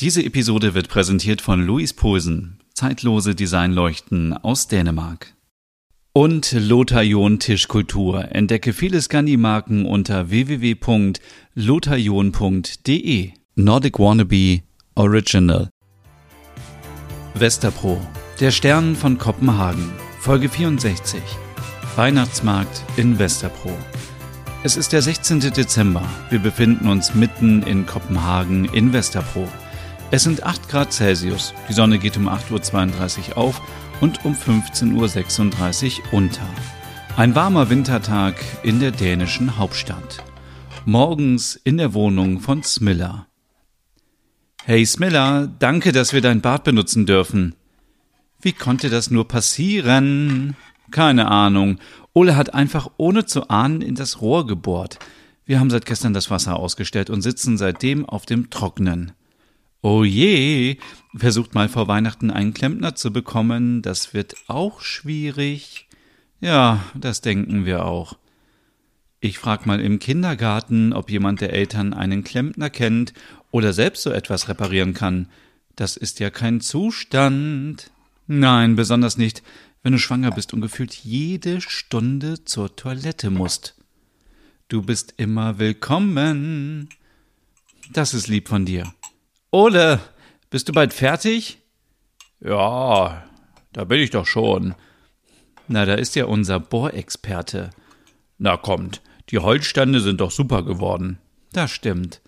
Diese Episode wird präsentiert von Louis Posen, zeitlose Designleuchten aus Dänemark. Und Lothar John Tischkultur. Entdecke viele Scandi-Marken unter www.lotharjon.de. Nordic Wannabe Original. Westerpro, der Stern von Kopenhagen, Folge 64. Weihnachtsmarkt in Westerpro. Es ist der 16. Dezember. Wir befinden uns mitten in Kopenhagen in Westerpro. Es sind 8 Grad Celsius. Die Sonne geht um 8.32 Uhr auf und um 15.36 Uhr unter. Ein warmer Wintertag in der dänischen Hauptstadt. Morgens in der Wohnung von Smiller. Hey Smiller, danke, dass wir dein Bad benutzen dürfen. Wie konnte das nur passieren? Keine Ahnung. Ole hat einfach ohne zu ahnen in das Rohr gebohrt. Wir haben seit gestern das Wasser ausgestellt und sitzen seitdem auf dem Trocknen. Oh je, versucht mal vor Weihnachten einen Klempner zu bekommen, das wird auch schwierig. Ja, das denken wir auch. Ich frag mal im Kindergarten, ob jemand der Eltern einen Klempner kennt oder selbst so etwas reparieren kann. Das ist ja kein Zustand. Nein, besonders nicht, wenn du schwanger bist und gefühlt jede Stunde zur Toilette musst. Du bist immer willkommen. Das ist lieb von dir. Ole, bist du bald fertig? Ja, da bin ich doch schon. Na, da ist ja unser Bohrexperte. Na kommt, die Holzstände sind doch super geworden. Das stimmt.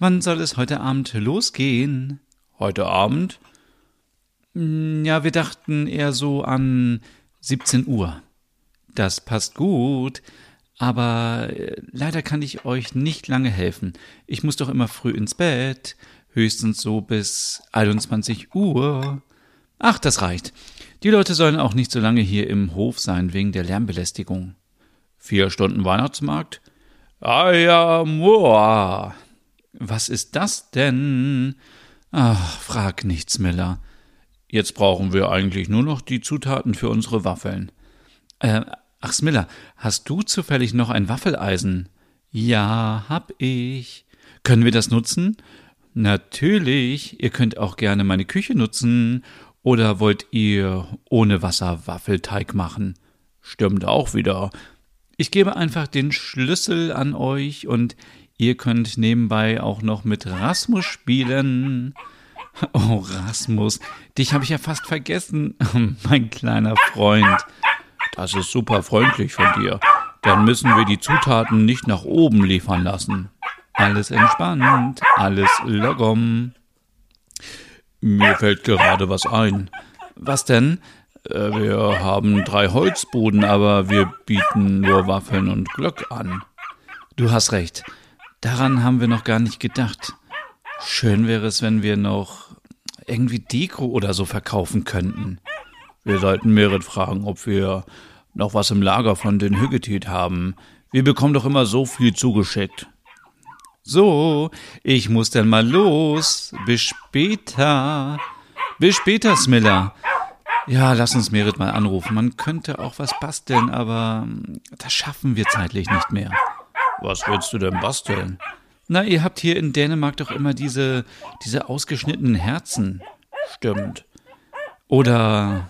Wann soll es heute Abend losgehen? Heute Abend? Hm, ja, wir dachten eher so an 17 Uhr. Das passt gut, aber äh, leider kann ich euch nicht lange helfen. Ich muss doch immer früh ins Bett höchstens so bis 21 Uhr. Ach, das reicht. Die Leute sollen auch nicht so lange hier im Hof sein wegen der Lärmbelästigung. Vier Stunden Weihnachtsmarkt? Ja, moa. Was ist das denn? Ach, frag nichts, Miller. Jetzt brauchen wir eigentlich nur noch die Zutaten für unsere Waffeln. Äh, ach, Smiller, hast du zufällig noch ein Waffeleisen? Ja, hab ich. Können wir das nutzen? Natürlich, ihr könnt auch gerne meine Küche nutzen. Oder wollt ihr ohne Wasser Waffelteig machen? Stimmt auch wieder. Ich gebe einfach den Schlüssel an euch und ihr könnt nebenbei auch noch mit Rasmus spielen. Oh, Rasmus, dich habe ich ja fast vergessen, mein kleiner Freund. Das ist super freundlich von dir. Dann müssen wir die Zutaten nicht nach oben liefern lassen. Alles entspannt, alles logom. Mir fällt gerade was ein. Was denn? Äh, wir haben drei Holzboden, aber wir bieten nur Waffeln und Glöck an. Du hast recht. Daran haben wir noch gar nicht gedacht. Schön wäre es, wenn wir noch irgendwie Deko oder so verkaufen könnten. Wir sollten Merit fragen, ob wir noch was im Lager von den Hüggetit haben. Wir bekommen doch immer so viel zugeschickt. So, ich muss dann mal los. Bis später. Bis später, Smiller. Ja, lass uns Merit mal anrufen. Man könnte auch was basteln, aber hm, das schaffen wir zeitlich nicht mehr. Was willst du denn basteln? Na, ihr habt hier in Dänemark doch immer diese, diese ausgeschnittenen Herzen. Stimmt. Oder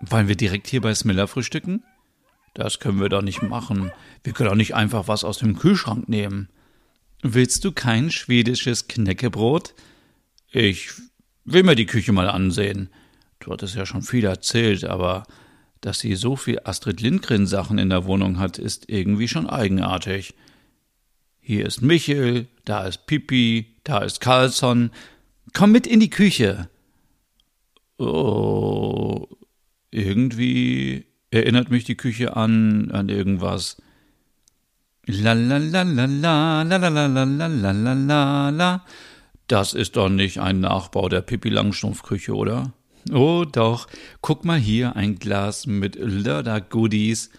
wollen wir direkt hier bei Smiller frühstücken? Das können wir doch nicht machen. Wir können doch nicht einfach was aus dem Kühlschrank nehmen. Willst du kein schwedisches Knäckebrot? Ich will mir die Küche mal ansehen. Du hattest ja schon viel erzählt, aber dass sie so viel Astrid Lindgren Sachen in der Wohnung hat, ist irgendwie schon eigenartig. Hier ist Michel, da ist Pipi, da ist Carlsson. Komm mit in die Küche. Oh, irgendwie erinnert mich die Küche an, an irgendwas. La la la la la la la la la la la la la. Das ist doch nicht ein Nachbau der Pippi Langstrumpf-Küche, oder? Oh doch, guck mal hier, ein Glas mit Lörder-Goodies.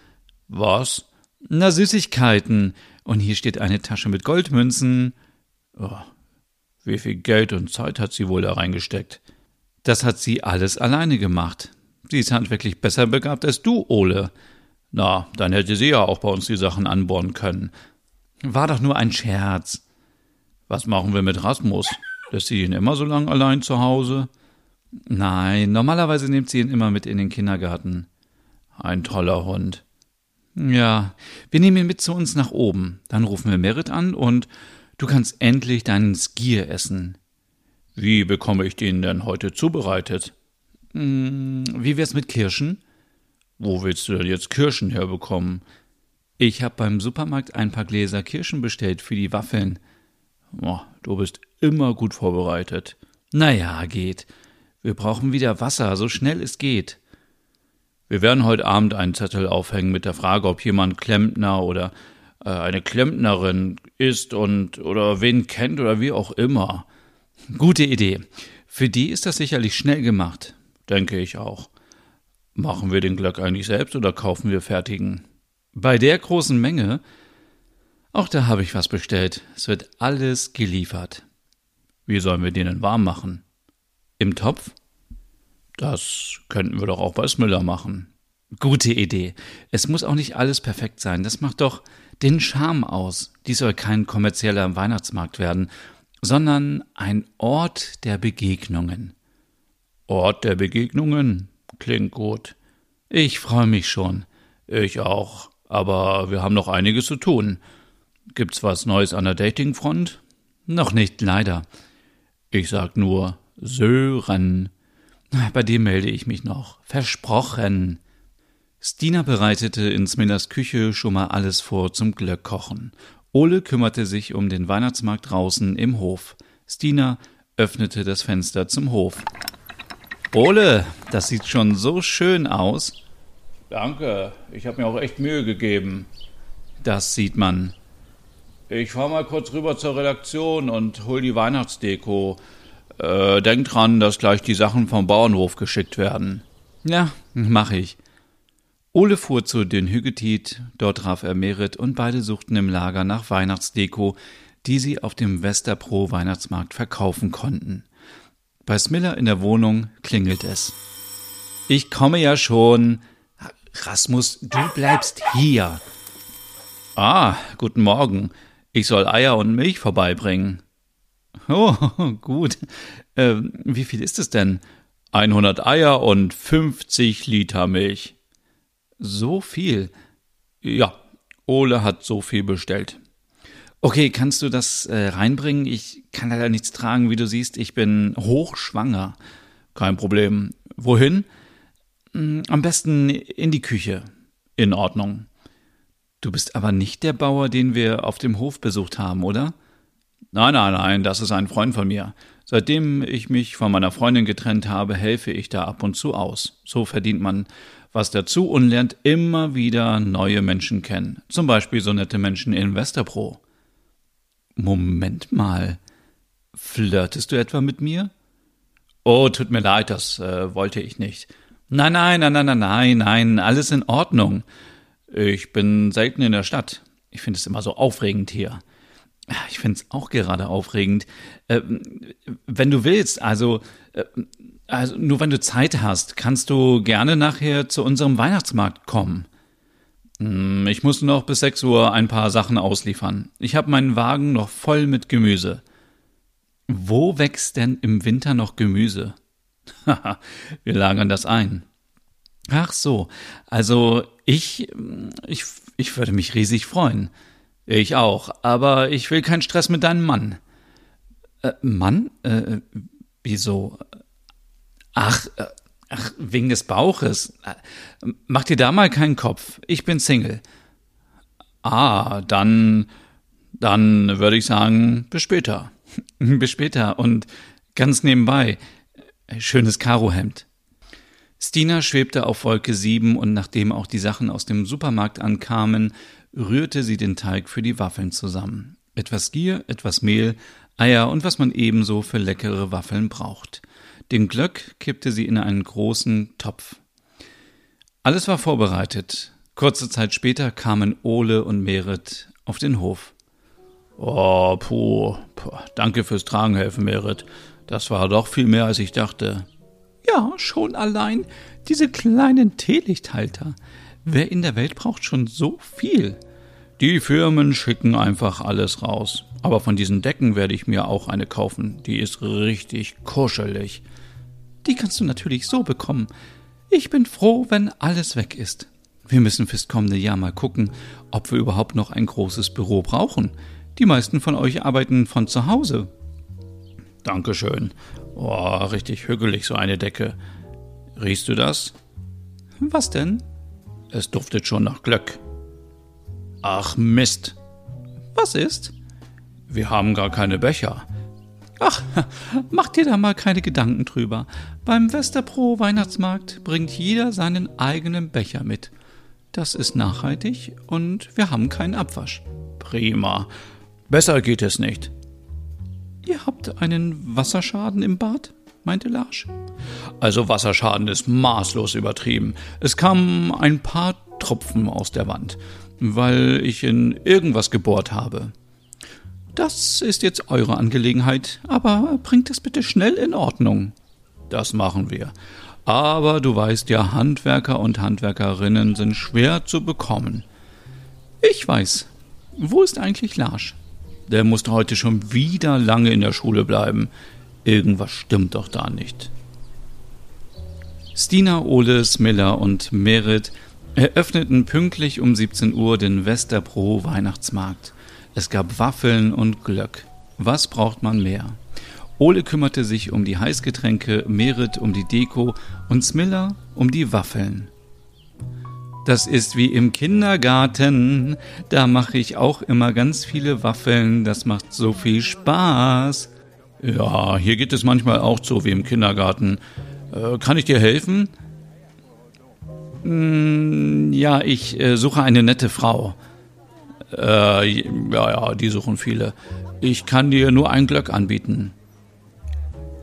Was? Na, Süßigkeiten. Und hier steht eine Tasche mit Goldmünzen. Oh, wie viel Geld und Zeit hat sie wohl da reingesteckt? Das hat sie alles alleine gemacht. Sie ist handwerklich besser begabt als du, Ole. Na, dann hätte sie ja auch bei uns die Sachen anbohren können. War doch nur ein Scherz. Was machen wir mit Rasmus? Lässt sie ihn immer so lang allein zu Hause? Nein, normalerweise nimmt sie ihn immer mit in den Kindergarten. Ein toller Hund. Ja, wir nehmen ihn mit zu uns nach oben. Dann rufen wir Merit an und du kannst endlich deinen Skier essen. Wie bekomme ich den denn heute zubereitet? Hm, wie wär's mit Kirschen? Wo willst du denn jetzt Kirschen herbekommen? Ich hab beim Supermarkt ein paar Gläser Kirschen bestellt für die Waffeln. Oh, du bist immer gut vorbereitet. Na ja, geht. Wir brauchen wieder Wasser, so schnell es geht. Wir werden heute Abend einen Zettel aufhängen mit der Frage, ob jemand Klempner oder äh, eine Klempnerin ist und oder wen kennt oder wie auch immer. Gute Idee. Für die ist das sicherlich schnell gemacht. Denke ich auch. Machen wir den Glöck eigentlich selbst oder kaufen wir fertigen? Bei der großen Menge. Auch da habe ich was bestellt. Es wird alles geliefert. Wie sollen wir den denn warm machen? Im Topf? Das könnten wir doch auch bei Smiller machen. Gute Idee. Es muss auch nicht alles perfekt sein. Das macht doch den Charme aus. Dies soll kein kommerzieller Weihnachtsmarkt werden, sondern ein Ort der Begegnungen. Ort der Begegnungen? Klingt gut. Ich freue mich schon. Ich auch. Aber wir haben noch einiges zu tun. Gibt's was Neues an der Datingfront? Noch nicht, leider. Ich sag nur Sören. Bei dem melde ich mich noch. Versprochen. Stina bereitete in Smillers Küche schon mal alles vor zum Glöckkochen. Ole kümmerte sich um den Weihnachtsmarkt draußen im Hof. Stina öffnete das Fenster zum Hof. Ole, das sieht schon so schön aus. Danke, ich habe mir auch echt Mühe gegeben. Das sieht man. Ich fahr mal kurz rüber zur Redaktion und hol die Weihnachtsdeko. Äh, denk dran, dass gleich die Sachen vom Bauernhof geschickt werden. Ja, mach ich. Ole fuhr zu den Hügetit, dort traf er Merit und beide suchten im Lager nach Weihnachtsdeko, die sie auf dem Westerpro Weihnachtsmarkt verkaufen konnten. Bei Smiller in der Wohnung klingelt es. Ich komme ja schon. Rasmus, du bleibst hier. Ah, guten Morgen. Ich soll Eier und Milch vorbeibringen. Oh, gut. Äh, wie viel ist es denn? 100 Eier und 50 Liter Milch. So viel? Ja, Ole hat so viel bestellt. Okay, kannst du das äh, reinbringen? Ich kann leider nichts tragen, wie du siehst. Ich bin hochschwanger. Kein Problem. Wohin? Hm, am besten in die Küche. In Ordnung. Du bist aber nicht der Bauer, den wir auf dem Hof besucht haben, oder? Nein, nein, nein, das ist ein Freund von mir. Seitdem ich mich von meiner Freundin getrennt habe, helfe ich da ab und zu aus. So verdient man was dazu und lernt immer wieder neue Menschen kennen. Zum Beispiel so nette Menschen in Westerpro. Moment mal. Flirtest du etwa mit mir? Oh, tut mir leid, das äh, wollte ich nicht. Nein, nein, nein, nein, nein, nein, nein, alles in Ordnung. Ich bin selten in der Stadt. Ich finde es immer so aufregend hier. Ich finde es auch gerade aufregend. Äh, wenn du willst, also, äh, also nur wenn du Zeit hast, kannst du gerne nachher zu unserem Weihnachtsmarkt kommen. Hm, ich muss noch bis 6 Uhr ein paar Sachen ausliefern. Ich habe meinen Wagen noch voll mit Gemüse. Wo wächst denn im Winter noch Gemüse? Haha, wir lagern das ein. Ach so, also ich, ich, ich würde mich riesig freuen. Ich auch, aber ich will keinen Stress mit deinem Mann. Äh, Mann? Äh, wieso? Ach, äh, ach, wegen des Bauches. Mach dir da mal keinen Kopf. Ich bin Single. Ah, dann, dann würde ich sagen, bis später. bis später und ganz nebenbei, schönes Karohemd. Stina schwebte auf Wolke 7 und nachdem auch die Sachen aus dem Supermarkt ankamen, rührte sie den Teig für die Waffeln zusammen. Etwas Gier, etwas Mehl, Eier und was man ebenso für leckere Waffeln braucht. Den Glöck kippte sie in einen großen Topf. Alles war vorbereitet. Kurze Zeit später kamen Ole und Merit auf den Hof. Oh, puh, puh. Danke fürs Tragen helfen, Merit. Das war doch viel mehr, als ich dachte. Ja, schon allein diese kleinen Teelichthalter. Wer in der Welt braucht schon so viel? Die Firmen schicken einfach alles raus. Aber von diesen Decken werde ich mir auch eine kaufen. Die ist richtig kuschelig. Die kannst du natürlich so bekommen. Ich bin froh, wenn alles weg ist. Wir müssen fürs kommende Jahr mal gucken, ob wir überhaupt noch ein großes Büro brauchen. Die meisten von euch arbeiten von zu Hause. Dankeschön. Oh, richtig hügelig so eine Decke. Riechst du das? Was denn? Es duftet schon nach Glöck. Ach Mist. Was ist? Wir haben gar keine Becher. Ach, mach dir da mal keine Gedanken drüber. Beim Westerpro Weihnachtsmarkt bringt jeder seinen eigenen Becher mit. Das ist nachhaltig und wir haben keinen Abwasch. Prima. Besser geht es nicht. Ihr habt einen Wasserschaden im Bad? meinte Larsch. Also Wasserschaden ist maßlos übertrieben. Es kamen ein paar Tropfen aus der Wand, weil ich in irgendwas gebohrt habe. Das ist jetzt eure Angelegenheit, aber bringt es bitte schnell in Ordnung. Das machen wir. Aber du weißt ja, Handwerker und Handwerkerinnen sind schwer zu bekommen. Ich weiß. Wo ist eigentlich Larsch? Der musste heute schon wieder lange in der Schule bleiben. Irgendwas stimmt doch da nicht. Stina, Ole, Smiller und Merit eröffneten pünktlich um 17 Uhr den Westerpro Weihnachtsmarkt. Es gab Waffeln und Glöck. Was braucht man mehr? Ole kümmerte sich um die Heißgetränke, Merit um die Deko und Smiller um die Waffeln. Das ist wie im Kindergarten. Da mache ich auch immer ganz viele Waffeln. Das macht so viel Spaß. Ja, hier geht es manchmal auch so wie im Kindergarten. Äh, kann ich dir helfen? Hm, ja, ich äh, suche eine nette Frau. Äh, ja, ja, die suchen viele. Ich kann dir nur ein Glöck anbieten.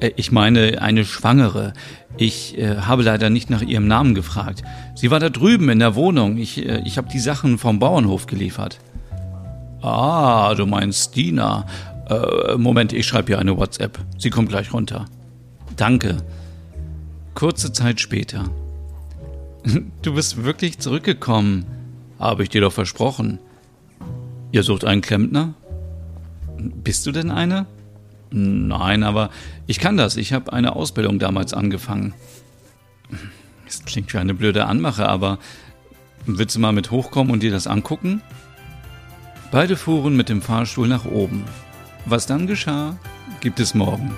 Äh, ich meine, eine Schwangere. Ich äh, habe leider nicht nach ihrem Namen gefragt. Sie war da drüben in der Wohnung. Ich, äh, ich habe die Sachen vom Bauernhof geliefert. Ah, du meinst Dina. Äh, Moment, ich schreibe ihr eine WhatsApp. Sie kommt gleich runter. Danke. Kurze Zeit später. Du bist wirklich zurückgekommen. Habe ich dir doch versprochen. Ihr sucht einen Klempner? Bist du denn einer? Nein, aber ich kann das. Ich habe eine Ausbildung damals angefangen. Das klingt wie eine blöde Anmache, aber willst du mal mit hochkommen und dir das angucken? Beide fuhren mit dem Fahrstuhl nach oben. Was dann geschah, gibt es morgen.